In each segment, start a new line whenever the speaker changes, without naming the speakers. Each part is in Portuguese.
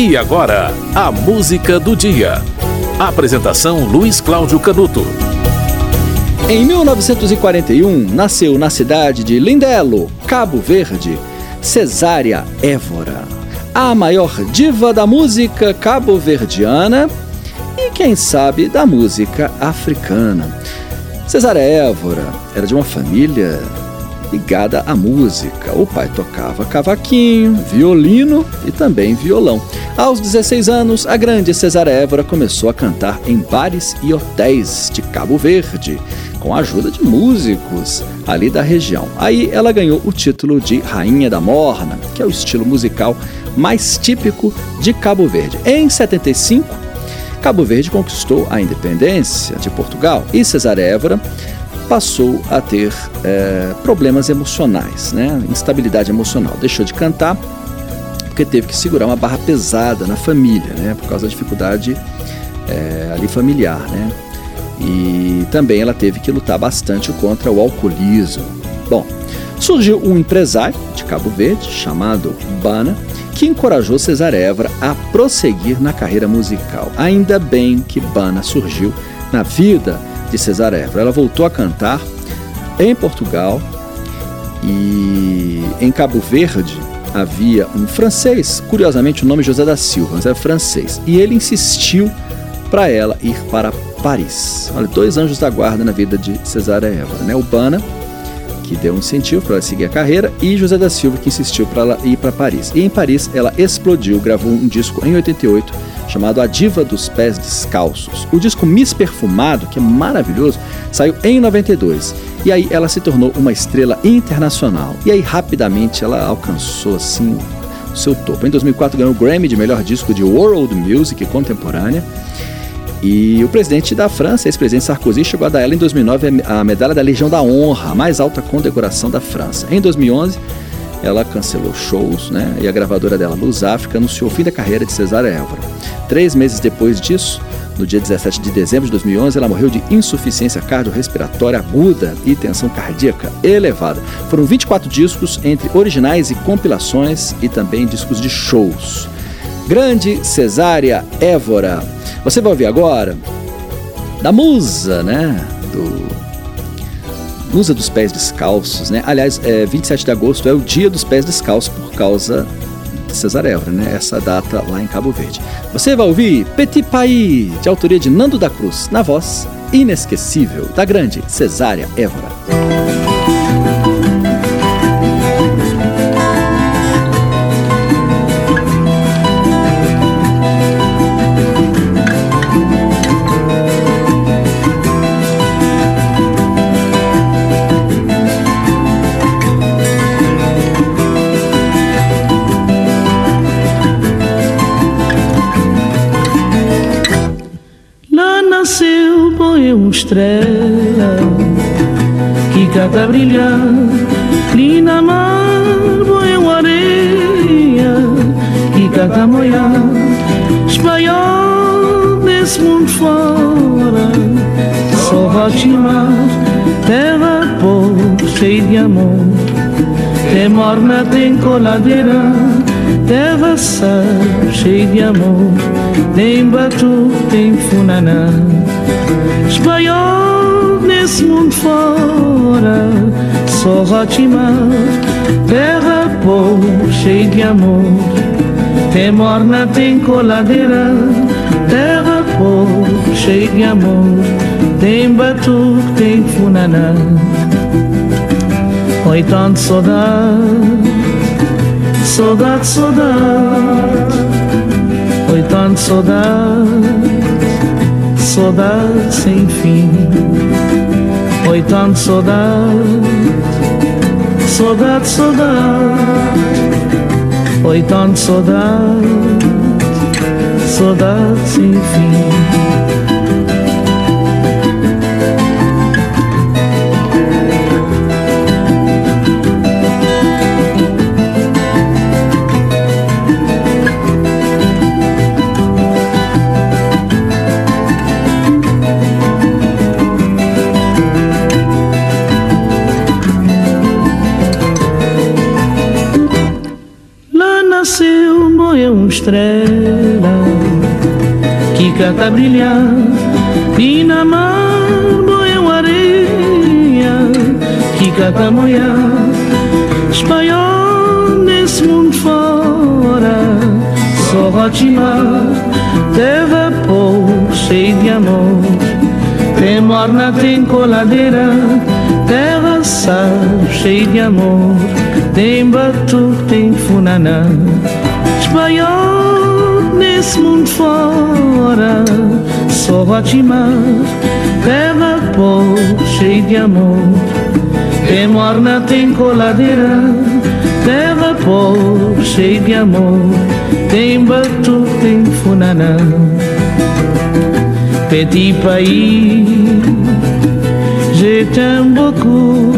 E agora, a música do dia. Apresentação Luiz Cláudio Canuto.
Em 1941, nasceu na cidade de Lindelo, Cabo Verde, Cesária Évora, a maior diva da música cabo-verdiana e, quem sabe, da música africana. Cesária Évora era de uma família ligada à música. O pai tocava cavaquinho, violino e também violão. Aos 16 anos, a grande Cesar Évora começou a cantar em bares e hotéis de Cabo Verde, com a ajuda de músicos ali da região. Aí ela ganhou o título de Rainha da Morna, que é o estilo musical mais típico de Cabo Verde. Em 75, Cabo Verde conquistou a independência de Portugal e Cesar Évora passou a ter é, problemas emocionais, né? instabilidade emocional. Deixou de cantar porque teve que segurar uma barra pesada na família, né? por causa da dificuldade é, ali familiar. Né? E também ela teve que lutar bastante contra o alcoolismo. Bom, surgiu um empresário de Cabo Verde chamado Bana que encorajou Cesar Évora a prosseguir na carreira musical. Ainda bem que Bana surgiu na vida de Cesar Évora. Ela voltou a cantar em Portugal e em Cabo Verde havia um francês, curiosamente o nome José da Silva, mas é francês, e ele insistiu para ela ir para Paris. Olha, dois anjos da guarda na vida de Cesar Évora, né? Urbana, que deu um incentivo para ela seguir a carreira, e José da Silva, que insistiu para ela ir para Paris. E em Paris ela explodiu, gravou um disco em 88 chamado A Diva dos Pés Descalços. O disco Miss Perfumado, que é maravilhoso, saiu em 92. E aí ela se tornou uma estrela internacional. E aí rapidamente ela alcançou assim o seu topo. Em 2004 ganhou o Grammy de melhor disco de World Music contemporânea. E o presidente da França, ex-presidente Sarkozy, chegou a dar ela em 2009 a medalha da Legião da Honra, a mais alta condecoração da França. Em 2011, ela cancelou shows, né? E a gravadora dela, Luz África, anunciou o fim da carreira de Cesária Évora. Três meses depois disso, no dia 17 de dezembro de 2011, ela morreu de insuficiência cardiorrespiratória aguda e tensão cardíaca elevada. Foram 24 discos entre originais e compilações e também discos de shows. Grande Cesária Évora. Você vai ouvir agora da musa, né? Do Musa dos Pés Descalços, né? Aliás, é, 27 de agosto é o dia dos pés descalços por causa de Cesar Évora, né? Essa data lá em Cabo Verde. Você vai ouvir Petit País, de autoria de Nando da Cruz, na voz inesquecível da grande Cesária Évora.
Estrela que cata brilhar. Ali na mar boa areia que cata moiar espanhol desse mundo fora só rotimar terra pouco cheia de amor. Tem morna, tem coladeira sal cheia de amor tem batu, tem funaná espanhol nesse mundo fora, só Rotimar, terra povo cheia de amor. Tem morna, tem coladeira, terra povo cheia de amor. Tem batuque, tem funaná. Oi, tanto saudade, saudade, saudade. Oi, tanto saudade saudade sem fim. Foi tanto saudade, saudade, saudade. Foi tanto saudade, saudade sem fim. Nasceu moeu uma estrela que canta brilhar. E na mar moeu areia que canta moiar espanhol nesse mundo fora só rotimar teve pouco cheio de amor. Tem morna, tem coladeira sal cheio de amor tem batuque, tem funaná. Espanhol nesse mundo fora Só Guatimar Terra pobre, cheio de amor. Tem morna, tem coladeira Terra pobre, cheio de amor. Tem batuque, tem funaná. Petit pays Je t'aime beaucoup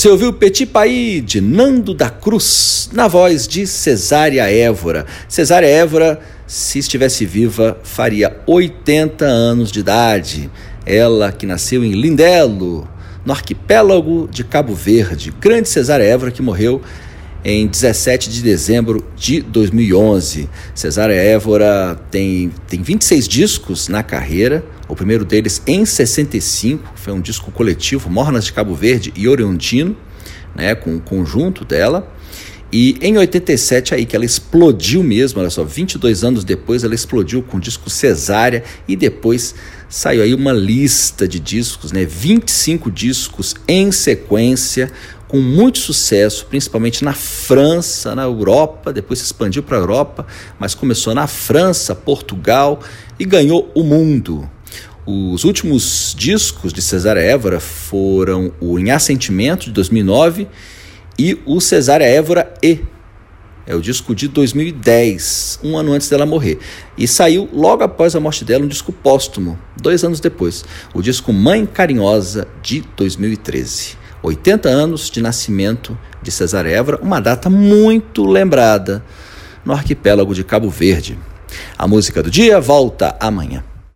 Você ouviu Petit País de Nando da Cruz, na voz de Cesária Évora. Cesária Évora, se estivesse viva, faria 80 anos de idade. Ela que nasceu em Lindelo, no arquipélago de Cabo Verde. Grande Cesária Évora que morreu em 17 de dezembro de 2011. Cesária Évora tem, tem 26 discos na carreira, o primeiro deles em 65, foi um disco coletivo, Mornas de Cabo Verde e Oriondino, né, com o conjunto dela. E em 87 aí que ela explodiu mesmo, olha só, 22 anos depois ela explodiu com o disco Cesária e depois saiu aí uma lista de discos, né, 25 discos em sequência, com muito sucesso, principalmente na França, na Europa, depois se expandiu para a Europa, mas começou na França, Portugal e ganhou o mundo. Os últimos discos de Cesária Évora foram o Em Assentimento, de 2009, e o Cesária Évora E. É o disco de 2010, um ano antes dela morrer. E saiu logo após a morte dela um disco póstumo, dois anos depois, o disco Mãe Carinhosa, de 2013. 80 anos de nascimento de Cesar Évora, uma data muito lembrada no arquipélago de Cabo Verde. A música do dia volta amanhã.